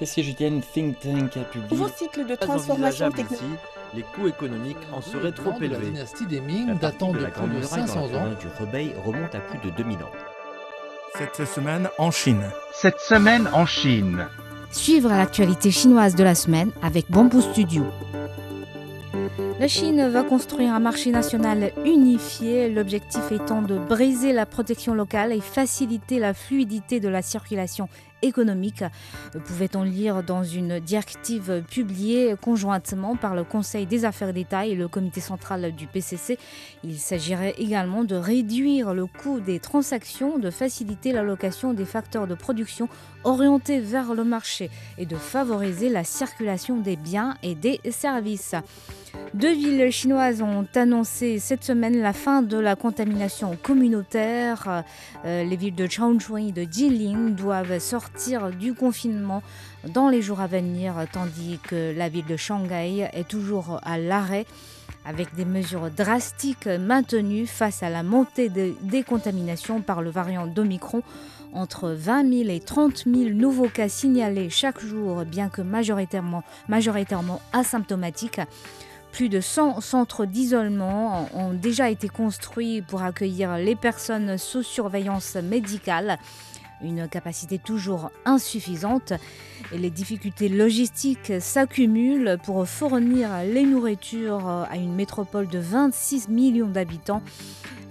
Et si Julienne Think Tank a publié Nouveau cycle de transformation technologique. les coûts économiques en seraient trop La élevés. dynastie des Ming datant de plus de 500 ans. du Rebei remonte à plus de 2000 ans. Cette semaine en Chine. Cette semaine en Chine. Suivre l'actualité chinoise de la semaine avec Bamboo Studio. La Chine va construire un marché national unifié, l'objectif étant de briser la protection locale et faciliter la fluidité de la circulation économique, pouvait-on lire dans une directive publiée conjointement par le Conseil des affaires d'État et le comité central du PCC. Il s'agirait également de réduire le coût des transactions, de faciliter l'allocation des facteurs de production orientés vers le marché et de favoriser la circulation des biens et des services. Deux villes chinoises ont annoncé cette semaine la fin de la contamination communautaire. Euh, les villes de Chongqing et de Jilin doivent sortir du confinement dans les jours à venir, tandis que la ville de Shanghai est toujours à l'arrêt avec des mesures drastiques maintenues face à la montée de- des contaminations par le variant d'Omicron. Entre 20 000 et 30 000 nouveaux cas signalés chaque jour, bien que majoritairement asymptomatiques. Plus de 100 centres d'isolement ont déjà été construits pour accueillir les personnes sous surveillance médicale. Une capacité toujours insuffisante et les difficultés logistiques s'accumulent pour fournir les nourritures à une métropole de 26 millions d'habitants.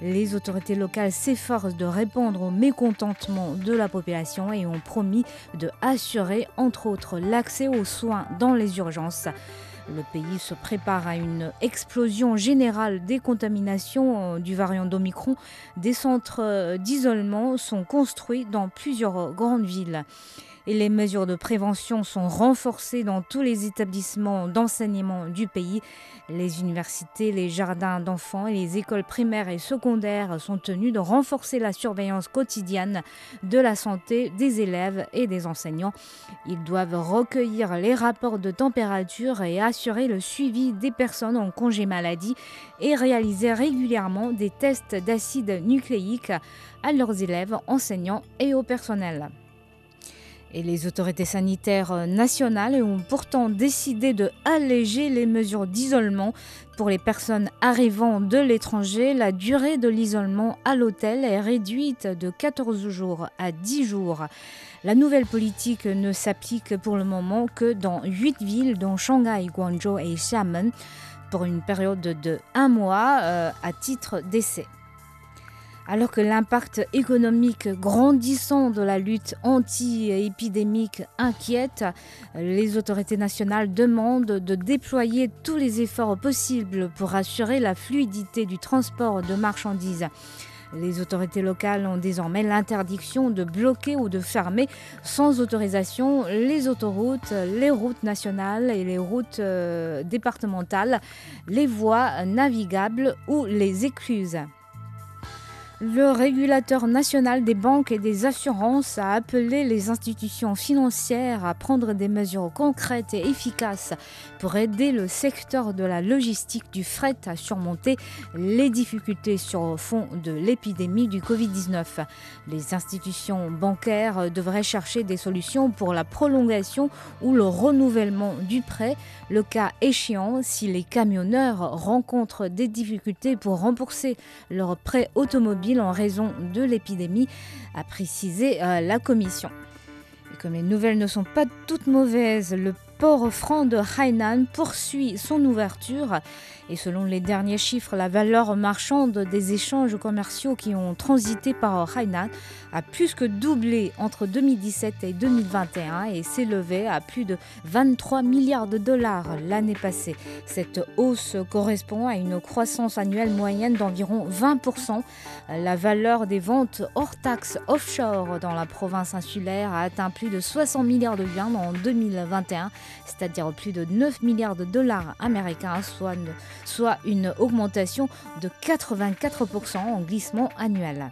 Les autorités locales s'efforcent de répondre au mécontentement de la population et ont promis de assurer entre autres l'accès aux soins dans les urgences. Le pays se prépare à une explosion générale des contaminations euh, du variant d'Omicron. Des centres euh, d'isolement sont construits dans plusieurs grandes villes. Les mesures de prévention sont renforcées dans tous les établissements d'enseignement du pays. Les universités, les jardins d'enfants et les écoles primaires et secondaires sont tenus de renforcer la surveillance quotidienne de la santé des élèves et des enseignants. Ils doivent recueillir les rapports de température et assurer le suivi des personnes en congé maladie et réaliser régulièrement des tests d'acide nucléique à leurs élèves, enseignants et au personnel. Les autorités sanitaires nationales ont pourtant décidé de alléger les mesures d'isolement pour les personnes arrivant de l'étranger. La durée de l'isolement à l'hôtel est réduite de 14 jours à 10 jours. La nouvelle politique ne s'applique pour le moment que dans 8 villes, dont Shanghai, Guangzhou et Xiamen, pour une période de un mois euh, à titre d'essai. Alors que l'impact économique grandissant de la lutte anti-épidémique inquiète, les autorités nationales demandent de déployer tous les efforts possibles pour assurer la fluidité du transport de marchandises. Les autorités locales ont désormais l'interdiction de bloquer ou de fermer sans autorisation les autoroutes, les routes nationales et les routes euh, départementales, les voies navigables ou les écluses. Le régulateur national des banques et des assurances a appelé les institutions financières à prendre des mesures concrètes et efficaces pour aider le secteur de la logistique du fret à surmonter les difficultés sur fond de l'épidémie du Covid-19. Les institutions bancaires devraient chercher des solutions pour la prolongation ou le renouvellement du prêt, le cas échéant si les camionneurs rencontrent des difficultés pour rembourser leur prêt automobile en raison de l'épidémie, a précisé euh, la commission. Et comme les nouvelles ne sont pas toutes mauvaises, le port franc de Hainan poursuit son ouverture et selon les derniers chiffres, la valeur marchande des échanges commerciaux qui ont transité par Hainan a plus que doublé entre 2017 et 2021 et s'élevait à plus de 23 milliards de dollars l'année passée. Cette hausse correspond à une croissance annuelle moyenne d'environ 20%. La valeur des ventes hors taxes offshore dans la province insulaire a atteint plus de 60 milliards de yuan en 2021, c'est-à-dire plus de 9 milliards de dollars américains, soit une, augmentation de 84% en glissement annuel.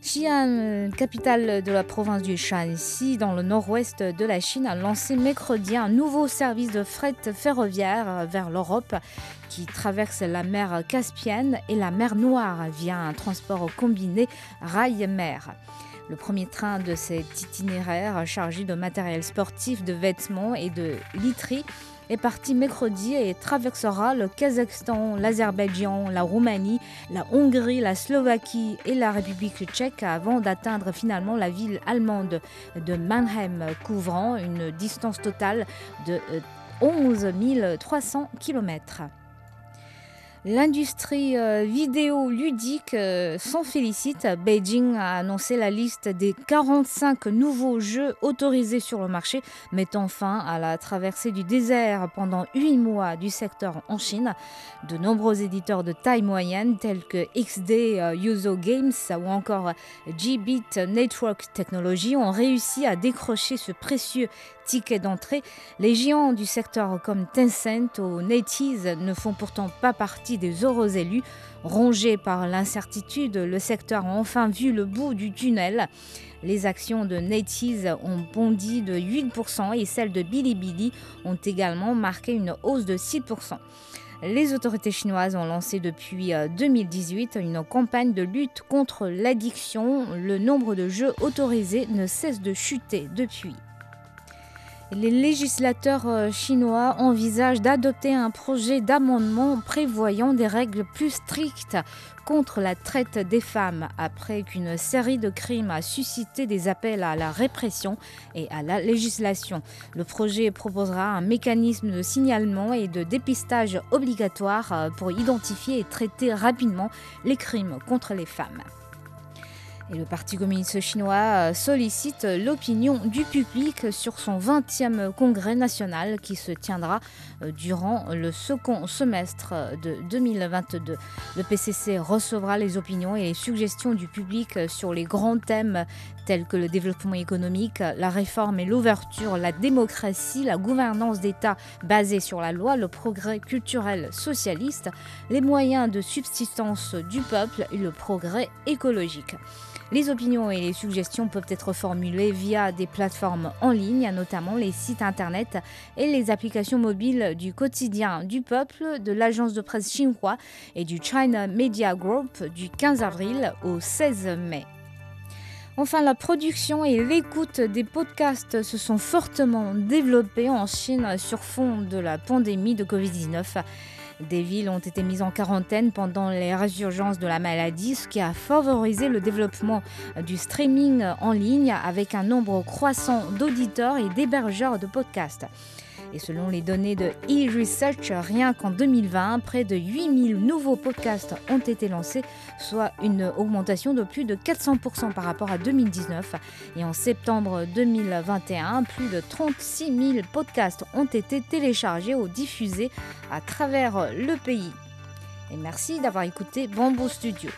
Xi'an, capitale de la province du Shanxi, dans le nord-ouest de la Chine, a lancé mercredi un nouveau service de fret ferroviaire vers l'Europe qui traverse la mer Caspienne et la mer Noire via un transport combiné rail-mer. Le premier train de cet itinéraire chargé de matériel sportif, de vêtements et de literie est parti mercredi et traversera le Kazakhstan, l'Azerbaïdjan, la Roumanie, la Hongrie, la Slovaquie et la République tchèque avant d'atteindre finalement la ville allemande de Mannheim, couvrant une distance totale de 11 euh, 300 km. L'industrie euh, vidéoludique euh, s'en félicite. Beijing a annoncé la liste des 45 nouveaux jeux autorisés sur le marché, mettant fin à la traversée du désert pendant 8 mois du secteur en Chine. De nombreux éditeurs de taille moyenne tels que XD euh, Yuzo Games ou encore G-Bit Network Technology ont réussi à décrocher ce précieux ticket d'entrée. Les géants du secteur comme Tencent ou NetEase ne font pourtant pas partie des heureux élus. Rongés par l'incertitude, le secteur a enfin vu le bout du tunnel. Les actions de NetEase ont bondi de 8% et celles de Bilibili ont également marqué une hausse de 6%. Les autorités chinoises ont lancé depuis 2018 une campagne de lutte contre l'addiction. Le nombre de jeux autorisés ne cesse de chuter depuis. Les législateurs euh, chinois envisagent d'adopter un projet d'amendement prévoyant des règles plus strictes contre la traite des femmes après qu'une série de crimes a suscité des appels à la répression et à la législation. Le projet proposera un mécanisme de signalement et de dépistage obligatoire euh, pour identifier et traiter rapidement les crimes contre les femmes. Le Parti communiste chinois euh, sollicite l'opinion du public sur son 20e congrès national qui se tiendra euh, durant le second semestre de 2022. Le PCC recevra les opinions et les suggestions du public sur les grands thèmes tels que le développement économique, la réforme et l'ouverture, la démocratie, la gouvernance d'État basée sur la loi, le progrès culturel socialiste, les moyens de subsistance du peuple et le progrès écologique. Les opinions et les suggestions peuvent être formulées via des plateformes en ligne, notamment les sites internet et les applications mobiles du quotidien du peuple, de l'agence de presse Xinhua et du China Media Group du 15 avril au 16 mai. Enfin, la production et l'écoute des podcasts se sont fortement développées en Chine sur fond de la pandémie de Covid-19. Des villes ont été mises en quarantaine pendant les résurgences de la maladie, ce qui a favorisé le développement du streaming en ligne avec un nombre croissant d'auditeurs et d'hébergeurs de podcasts. Et selon les données de e-research, rien qu'en 2020, près de 8000 nouveaux podcasts ont été lancés, soit une augmentation de plus de 400% par rapport à 2019. Et en septembre 2021, plus de 36 000 podcasts ont été téléchargés ou diffusés à travers le pays. Et merci d'avoir écouté Bamboo Studio.